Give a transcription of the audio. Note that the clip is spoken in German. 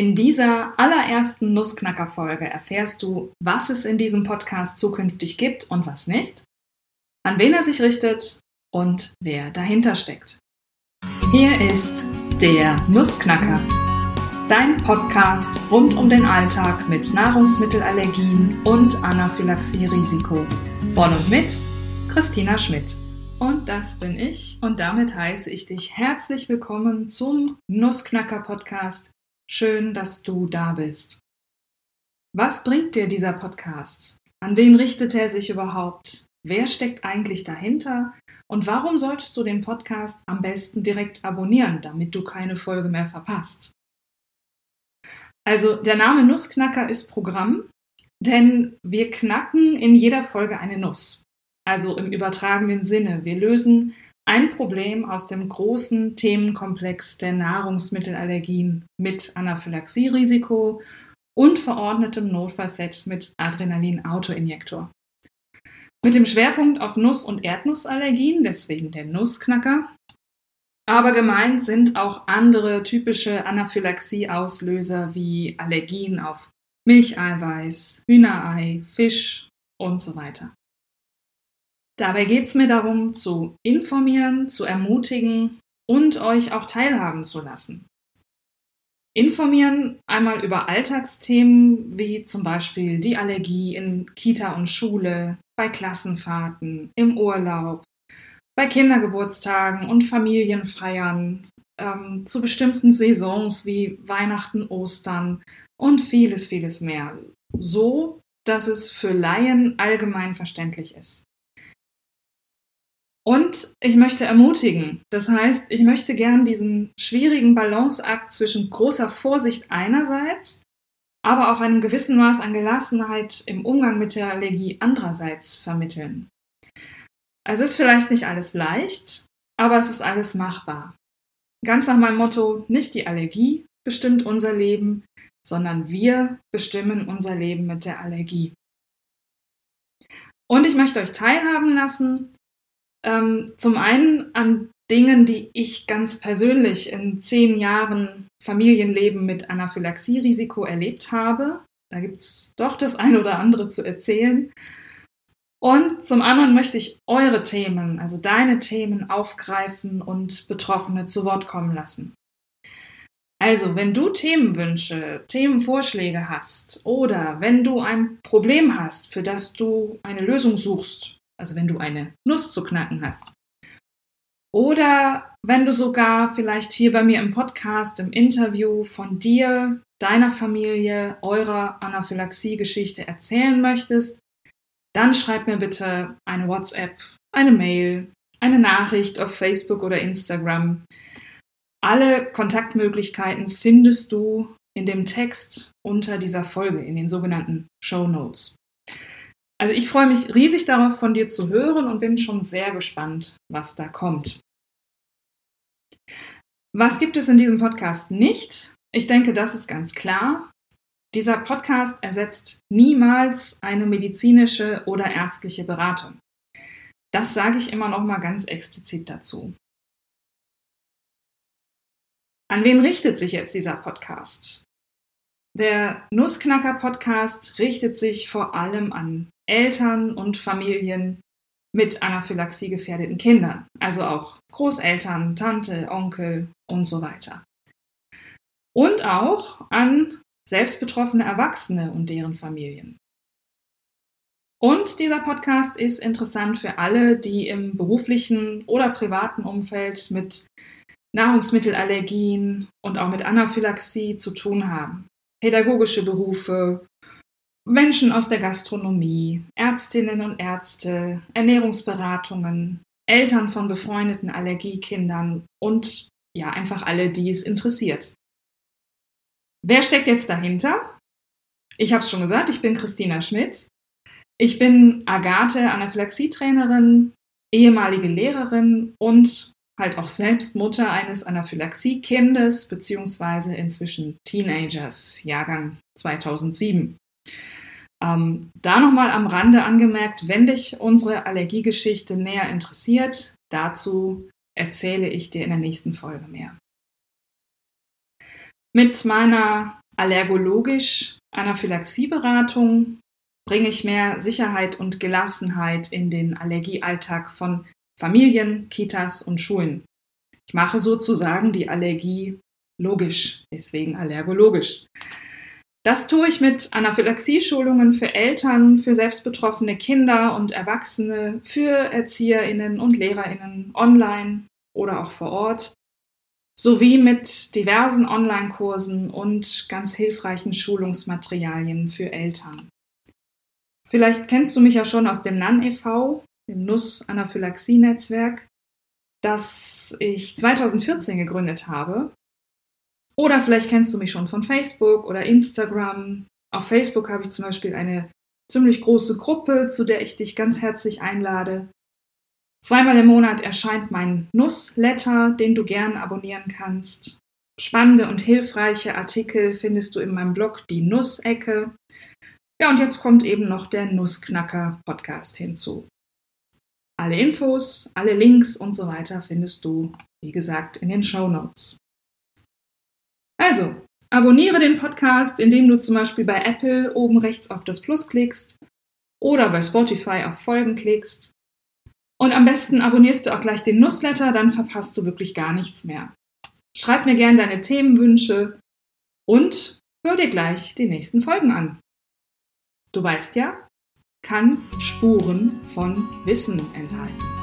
In dieser allerersten Nussknacker-Folge erfährst du, was es in diesem Podcast zukünftig gibt und was nicht, an wen er sich richtet und wer dahinter steckt. Hier ist der Nussknacker, dein Podcast rund um den Alltag mit Nahrungsmittelallergien und Anaphylaxie-Risiko. Von und mit Christina Schmidt. Und das bin ich und damit heiße ich dich herzlich willkommen zum Nussknacker Podcast Schön, dass du da bist. Was bringt dir dieser Podcast? An wen richtet er sich überhaupt? Wer steckt eigentlich dahinter? Und warum solltest du den Podcast am besten direkt abonnieren, damit du keine Folge mehr verpasst? Also der Name Nussknacker ist Programm, denn wir knacken in jeder Folge eine Nuss. Also im übertragenen Sinne. Wir lösen ein Problem aus dem großen Themenkomplex der Nahrungsmittelallergien mit Anaphylaxie-Risiko und verordnetem Notfallset mit Adrenalin-Autoinjektor. Mit dem Schwerpunkt auf Nuss- und Erdnussallergien, deswegen der Nussknacker. Aber gemeint sind auch andere typische Anaphylaxie-Auslöser wie Allergien auf Milcheiweiß, Hühnerei, Fisch und so weiter. Dabei geht es mir darum, zu informieren, zu ermutigen und euch auch teilhaben zu lassen. Informieren einmal über Alltagsthemen wie zum Beispiel die Allergie in Kita und Schule, bei Klassenfahrten, im Urlaub, bei Kindergeburtstagen und Familienfeiern, ähm, zu bestimmten Saisons wie Weihnachten, Ostern und vieles, vieles mehr. So, dass es für Laien allgemein verständlich ist. Und ich möchte ermutigen. Das heißt, ich möchte gern diesen schwierigen Balanceakt zwischen großer Vorsicht einerseits, aber auch einem gewissen Maß an Gelassenheit im Umgang mit der Allergie andererseits vermitteln. Es ist vielleicht nicht alles leicht, aber es ist alles machbar. Ganz nach meinem Motto, nicht die Allergie bestimmt unser Leben, sondern wir bestimmen unser Leben mit der Allergie. Und ich möchte euch teilhaben lassen ähm, zum einen an Dingen, die ich ganz persönlich in zehn Jahren Familienleben mit Anaphylaxie-Risiko erlebt habe. Da gibt es doch das eine oder andere zu erzählen. Und zum anderen möchte ich eure Themen, also deine Themen aufgreifen und Betroffene zu Wort kommen lassen. Also, wenn du Themenwünsche, Themenvorschläge hast oder wenn du ein Problem hast, für das du eine Lösung suchst, also wenn du eine Nuss zu knacken hast. Oder wenn du sogar vielleicht hier bei mir im Podcast, im Interview von dir, deiner Familie, eurer Anaphylaxie-Geschichte erzählen möchtest, dann schreib mir bitte eine WhatsApp, eine Mail, eine Nachricht auf Facebook oder Instagram. Alle Kontaktmöglichkeiten findest du in dem Text unter dieser Folge, in den sogenannten Show Notes. Also ich freue mich riesig darauf, von dir zu hören und bin schon sehr gespannt, was da kommt. Was gibt es in diesem Podcast nicht? Ich denke, das ist ganz klar. Dieser Podcast ersetzt niemals eine medizinische oder ärztliche Beratung. Das sage ich immer noch mal ganz explizit dazu. An wen richtet sich jetzt dieser Podcast? Der Nussknacker Podcast richtet sich vor allem an Eltern und Familien mit Anaphylaxie gefährdeten Kindern, also auch Großeltern, Tante, Onkel und so weiter. Und auch an selbstbetroffene Erwachsene und deren Familien. Und dieser Podcast ist interessant für alle, die im beruflichen oder privaten Umfeld mit Nahrungsmittelallergien und auch mit Anaphylaxie zu tun haben. Pädagogische Berufe, Menschen aus der Gastronomie, Ärztinnen und Ärzte, Ernährungsberatungen, Eltern von befreundeten Allergiekindern und ja, einfach alle, die es interessiert. Wer steckt jetzt dahinter? Ich habe es schon gesagt, ich bin Christina Schmidt. Ich bin Agathe, Anaphylaxietrainerin, ehemalige Lehrerin und halt auch selbst Mutter eines Anaphylaxie-Kindes, beziehungsweise inzwischen Teenagers, Jahrgang 2007. Ähm, da nochmal am Rande angemerkt, wenn dich unsere Allergiegeschichte näher interessiert, dazu erzähle ich dir in der nächsten Folge mehr. Mit meiner allergologisch Anaphylaxieberatung bringe ich mehr Sicherheit und Gelassenheit in den Allergiealltag von Familien, Kitas und Schulen. Ich mache sozusagen die Allergie logisch, deswegen allergologisch. Das tue ich mit Anaphylaxie-Schulungen für Eltern, für selbstbetroffene Kinder und Erwachsene, für ErzieherInnen und LehrerInnen online oder auch vor Ort, sowie mit diversen Online-Kursen und ganz hilfreichen Schulungsmaterialien für Eltern. Vielleicht kennst du mich ja schon aus dem NAN e.V., dem Nuss-Anaphylaxie-Netzwerk, das ich 2014 gegründet habe. Oder vielleicht kennst du mich schon von Facebook oder Instagram. Auf Facebook habe ich zum Beispiel eine ziemlich große Gruppe, zu der ich dich ganz herzlich einlade. Zweimal im Monat erscheint mein Nussletter, den du gern abonnieren kannst. Spannende und hilfreiche Artikel findest du in meinem Blog Die Nussecke. Ja, und jetzt kommt eben noch der Nussknacker Podcast hinzu. Alle Infos, alle Links und so weiter findest du, wie gesagt, in den Show Notes. Also, abonniere den Podcast, indem du zum Beispiel bei Apple oben rechts auf das Plus klickst oder bei Spotify auf Folgen klickst. Und am besten abonnierst du auch gleich den Newsletter, dann verpasst du wirklich gar nichts mehr. Schreib mir gerne deine Themenwünsche und hör dir gleich die nächsten Folgen an. Du weißt ja, kann Spuren von Wissen enthalten.